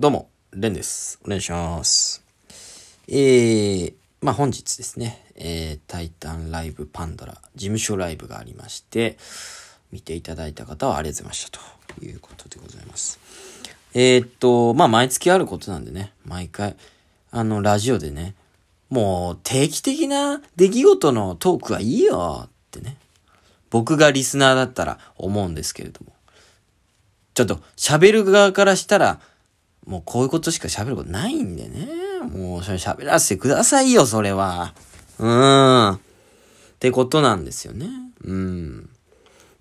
どうも、レンです。お願いします。えー、まあ本日ですね、えー、タイタンライブパンドラ、事務所ライブがありまして、見ていただいた方はありがとうございましたということでございます。えー、っと、まあ毎月あることなんでね、毎回、あの、ラジオでね、もう定期的な出来事のトークはいいよってね、僕がリスナーだったら思うんですけれども、ちょっと喋る側からしたら、もうこういうことしか喋ることないんでね。もうそれ喋らせてくださいよ、それは。うーん。ってことなんですよね。うん。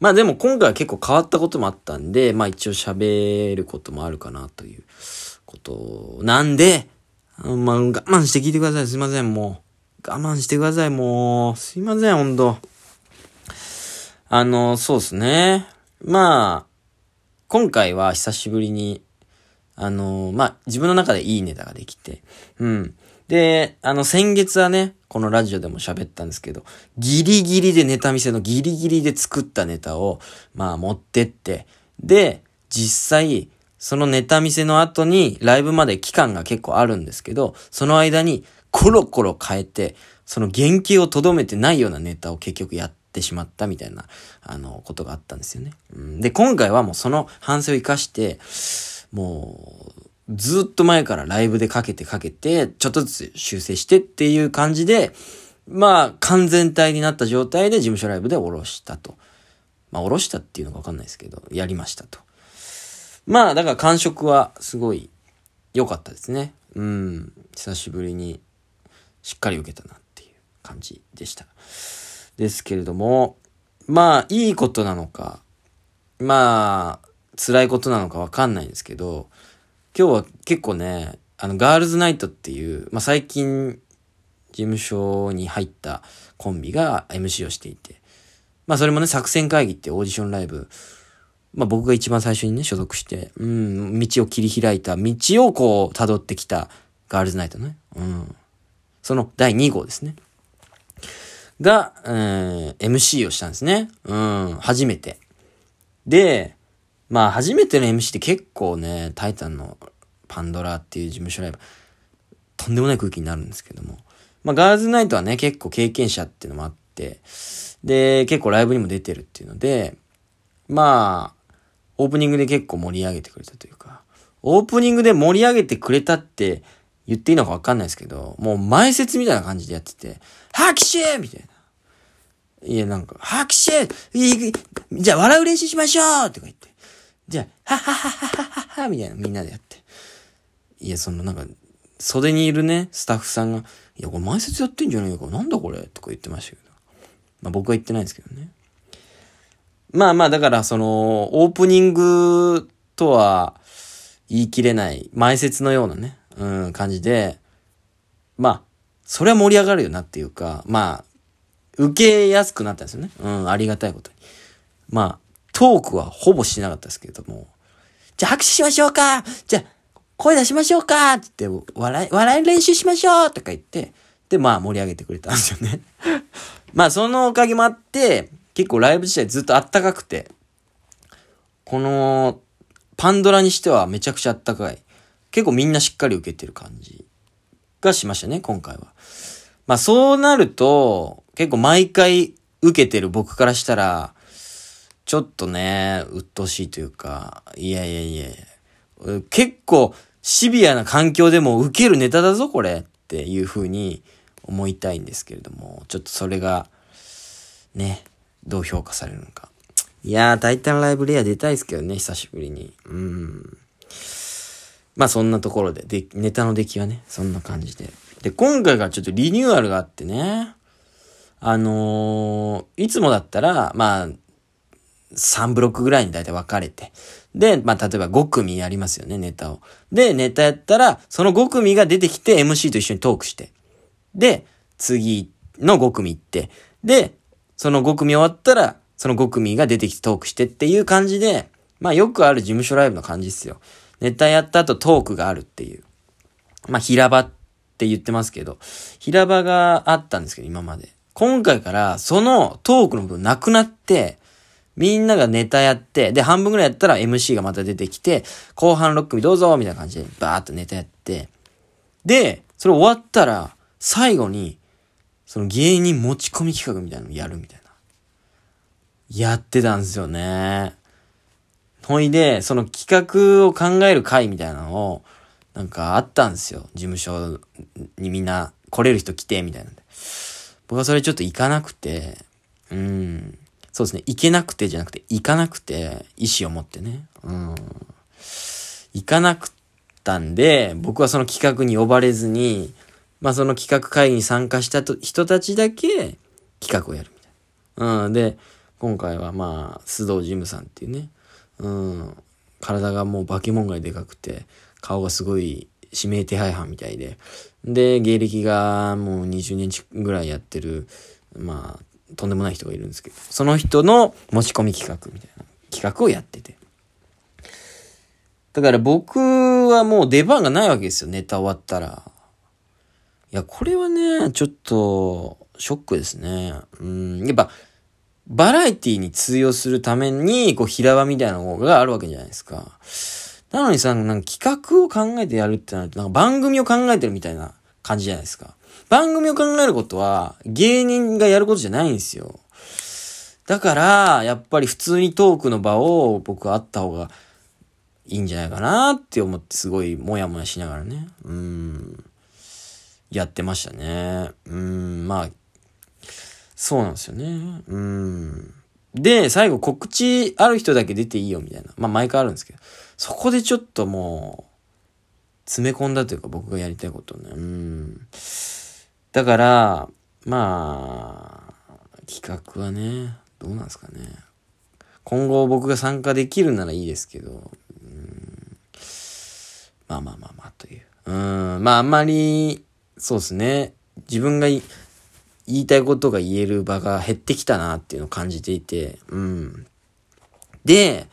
まあでも今回は結構変わったこともあったんで、まあ一応喋ることもあるかなということなんで、あまあ我慢して聞いてください。すいません、もう。我慢してください、もう。すいません、ほんと。あの、そうですね。まあ、今回は久しぶりに、あのまあ、自分の中でいいネタができて、うん。で、あの、先月はね、このラジオでも喋ったんですけど、ギリギリでネタ見せのギリギリで作ったネタを、まあ、持ってって、で、実際、そのネタ見せの後に、ライブまで期間が結構あるんですけど、その間に、コロコロ変えて、その原型をとどめてないようなネタを結局やってしまったみたいな、あの、ことがあったんですよね。うん、で、今回はもうその反省を生かして、もう、ずっと前からライブでかけてかけて、ちょっとずつ修正してっていう感じで、まあ、完全体になった状態で事務所ライブで下ろしたと。まあ、下ろしたっていうのかわかんないですけど、やりましたと。まあ、だから感触はすごい良かったですね。うん。久しぶりにしっかり受けたなっていう感じでした。ですけれども、まあ、いいことなのか、まあ、辛いことなのかわかんないんですけど、今日は結構ね、あの、ガールズナイトっていう、まあ最近、事務所に入ったコンビが MC をしていて、まあそれもね、作戦会議ってオーディションライブ、まあ僕が一番最初にね、所属して、うん、道を切り開いた、道をこう、辿ってきたガールズナイトね。うん。その第2号ですね。が、えー、MC をしたんですね。うん、初めて。で、まあ初めての MC って結構ね、タイタンのパンドラっていう事務所ライブ、とんでもない空気になるんですけども。まあガールズナイトはね、結構経験者っていうのもあって、で、結構ライブにも出てるっていうので、まあ、オープニングで結構盛り上げてくれたというか、オープニングで盛り上げてくれたって言っていいのかわかんないですけど、もう前説みたいな感じでやってて、拍手みたいな。いや、なんか、拍手じゃあ笑う練習しましょうとか言って。じゃあ、はっはははははみたいなみんなでやって。いや、そのなんか、袖にいるね、スタッフさんが、いや、これ前説やってんじゃねえか。なんだこれとか言ってましたけど。まあ僕は言ってないですけどね。まあまあ、だからその、オープニングとは言い切れない、前説のようなね、うん、感じで、まあ、それは盛り上がるよなっていうか、まあ、受けやすくなったんですよね。うん、ありがたいことに。まあ、トークはほぼしなかったですけれども、じゃあ拍手しましょうかじゃあ、声出しましょうかって言って、笑い、笑い練習しましょうとか言って、で、まあ盛り上げてくれたんですよね。まあそのおかげもあって、結構ライブ自体ずっとあったかくて、この、パンドラにしてはめちゃくちゃあったかい。結構みんなしっかり受けてる感じがしましたね、今回は。まあそうなると、結構毎回受けてる僕からしたら、ちょっとね、鬱陶しいというか、いやいやいや結構シビアな環境でも受けるネタだぞ、これっていう風に思いたいんですけれども、ちょっとそれが、ね、どう評価されるのか。いやー、タイタンライブレア出たいですけどね、久しぶりに。うん。まあそんなところで、で、ネタの出来はね、そんな感じで。で、今回がちょっとリニューアルがあってね、あのー、いつもだったら、まあ、3ブロックぐらいに大体分かれて。で、まあ、例えば5組やりますよね、ネタを。で、ネタやったら、その5組が出てきて MC と一緒にトークして。で、次の5組行って。で、その5組終わったら、その5組が出てきてトークしてっていう感じで、まあよくある事務所ライブの感じっすよ。ネタやった後トークがあるっていう。まあ平場って言ってますけど、平場があったんですけど、今まで。今回からそのトークの部分なくなって、みんながネタやって、で、半分ぐらいやったら MC がまた出てきて、後半6組どうぞみたいな感じでバーっとネタやって、で、それ終わったら、最後に、その芸人持ち込み企画みたいなのやるみたいな。やってたんですよね。ほいで、その企画を考える会みたいなのを、なんかあったんですよ。事務所にみんな来れる人来て、みたいな。僕はそれちょっと行かなくて、うん。そうですね。行けなくてじゃなくて、行かなくて、意思を持ってね。うん。行かなくったんで、僕はその企画に呼ばれずに、まあその企画会議に参加したと人たちだけ企画をやるみたいな。うん。で、今回はまあ、須藤ジムさんっていうね、うん、体がもう化け物がでかくて、顔がすごい指名手配犯みたいで、で、芸歴がもう20年ぐらいやってる、まあ、とんでもない人がいるんですけど、その人の持ち込み企画みたいな企画をやってて。だから僕はもう出番がないわけですよ、ネタ終わったら。いや、これはね、ちょっと、ショックですね。うん、やっぱ、バラエティに通用するために、こう、平場みたいなのがあるわけじゃないですか。なのにさ、なんか企画を考えてやるってなると、なんか番組を考えてるみたいな感じじゃないですか。番組を考えることは、芸人がやることじゃないんですよ。だから、やっぱり普通にトークの場を僕はあった方がいいんじゃないかなって思ってすごいもやもやしながらね。うん。やってましたね。うん、まあ、そうなんですよね。うん。で、最後告知ある人だけ出ていいよみたいな。まあ毎回あるんですけど。そこでちょっともう、詰め込んだというか僕がやりたいことね。うん。だから、まあ、企画はね、どうなんですかね。今後僕が参加できるならいいですけど、うん、まあまあまあまあという。うん、まああんまり、そうですね。自分が言いたいことが言える場が減ってきたなっていうのを感じていて、うん。で、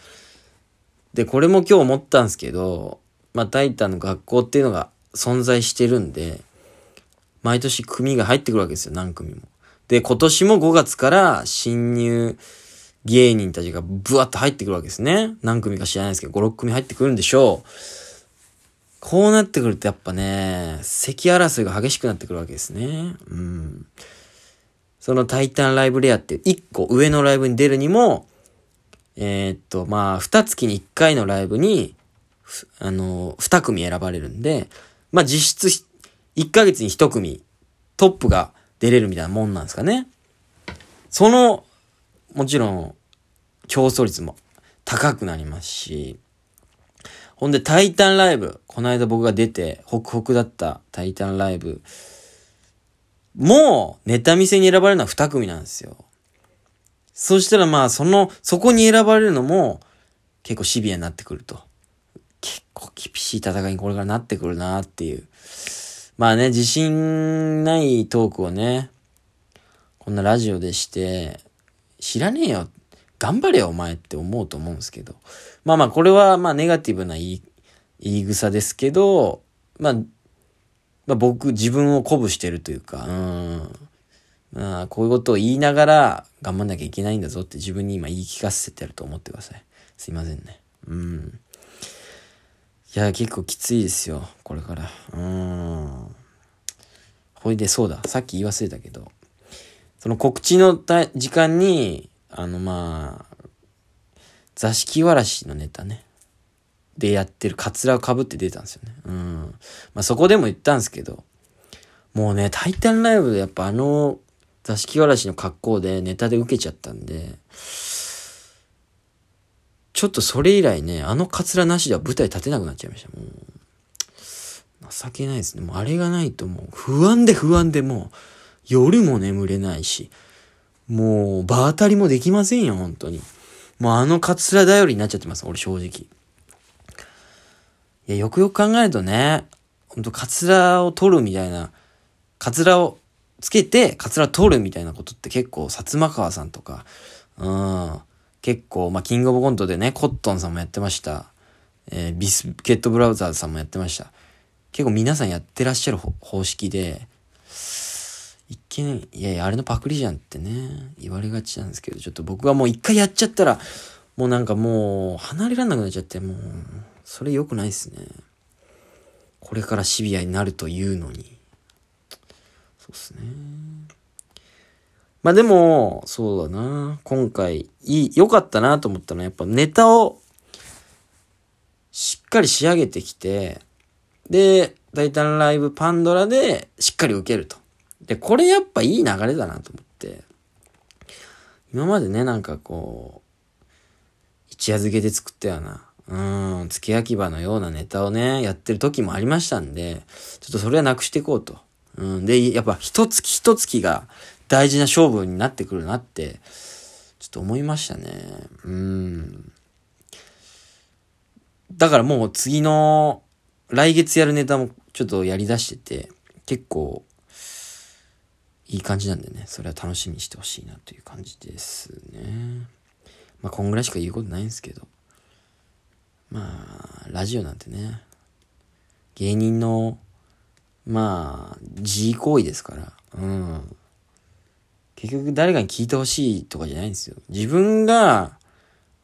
で、これも今日思ったんですけど、まあ、タイタンの学校っていうのが存在してるんで、毎年組が入ってくるわけですよ、何組も。で、今年も5月から新入芸人たちがブワッと入ってくるわけですね。何組か知らないですけど、5、6組入ってくるんでしょう。こうなってくるとやっぱね、席争いが激しくなってくるわけですね。うん。そのタイタンライブレアって1個上のライブに出るにも、えー、っと、まあ、2月に1回のライブに、あの、2組選ばれるんで、まあ実質1ヶ月に1組トップが出れるみたいなもんなんですかね。その、もちろん、競争率も高くなりますし、ほんで、タイタンライブ、この間僕が出て、ホクホクだったタイタンライブ、もう、ネタ見せに選ばれるのは2組なんですよ。そしたらまあ、その、そこに選ばれるのも、結構シビアになってくると。結構厳しい戦いにこれからなってくるなっていう。まあね、自信ないトークをね、こんなラジオでして、知らねえよ。頑張れよ、お前って思うと思うんですけど。まあまあ、これはまあ、ネガティブな言い、言い草ですけど、まあ、まあ、僕、自分を鼓舞してるというか、うん。まあ、こういうことを言いながら頑張んなきゃいけないんだぞって自分に今言い聞かせてると思ってください。すいませんね。うん。いや、結構きついですよ。これから。うん。ほいで、そうだ。さっき言い忘れたけど、その告知の時間に、あの、まあ、座敷わらしのネタね。でやってるカツラをかぶって出たんですよね。うん。まあそこでも言ったんですけど、もうね、タイタンライブでやっぱあの座敷わらしの格好でネタで受けちゃったんで、ちょっとそれ以来ね、あのカツラなしでは舞台立てなくなっちゃいました。もう、情けないですね。もうあれがないともう不安で不安でもう夜も眠れないし、もう場当たりもできませんよ、本当に。もうあのカツラ頼りになっちゃってます、俺正直。いや、よくよく考えるとね、ほんと、カツラを取るみたいな、カツラをつけて、カツラ取るみたいなことって結構、薩摩川さんとか、うん、結構、まあ、キングオブコントでね、コットンさんもやってました。えー、ビスケットブラウザーズさんもやってました。結構皆さんやってらっしゃる方式で、一見、いやいや、あれのパクリじゃんってね、言われがちなんですけど、ちょっと僕はもう一回やっちゃったら、もうなんかもう、離れらんなくなっちゃって、もう、それ良くないっすね。これからシビアになるというのに。そうっすね。まあでも、そうだな。今回、いい、良かったなと思ったのは、やっぱネタを、しっかり仕上げてきて、で、タイタンライブパンドラでしっかり受けると。で、これやっぱいい流れだなと思って。今までね、なんかこう、一夜漬けで作ったような、うん、付け焼き場のようなネタをね、やってる時もありましたんで、ちょっとそれはなくしていこうと。うん、で、やっぱ一月一月が大事な勝負になってくるなって、ちょっと思いましたね。うん。だからもう次の、来月やるネタもちょっとやり出してて、結構、いい感じなんでね、それは楽しみにしてほしいなという感じですね。まあ、こんぐらいしか言うことないんですけど。まあ、ラジオなんてね、芸人の、まあ、自慰行為ですから、うん。結局誰かに聞いてほしいとかじゃないんですよ。自分が、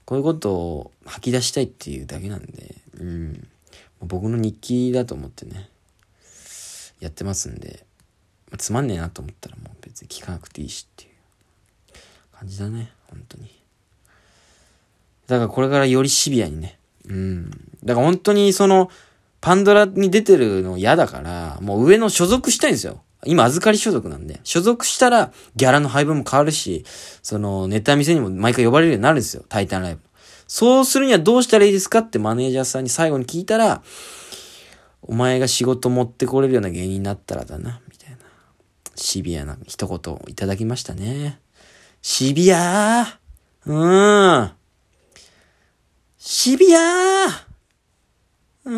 こういうことを吐き出したいっていうだけなんで、うん。僕の日記だと思ってね、やってますんで、まつまんねえなと思ったらもう別に聞かなくていいしっていう感じだね、本当に。だからこれからよりシビアにね、うん。だから本当にその、パンドラに出てるの嫌だから、もう上の所属したいんですよ。今預かり所属なんで。所属したら、ギャラの配分も変わるし、その、ネタ見せにも毎回呼ばれるようになるんですよ。タイタンライブ。そうするにはどうしたらいいですかってマネージャーさんに最後に聞いたら、お前が仕事持ってこれるような芸人になったらだな、みたいな。シビアな一言をいただきましたね。シビアーうーん。シビアーうん。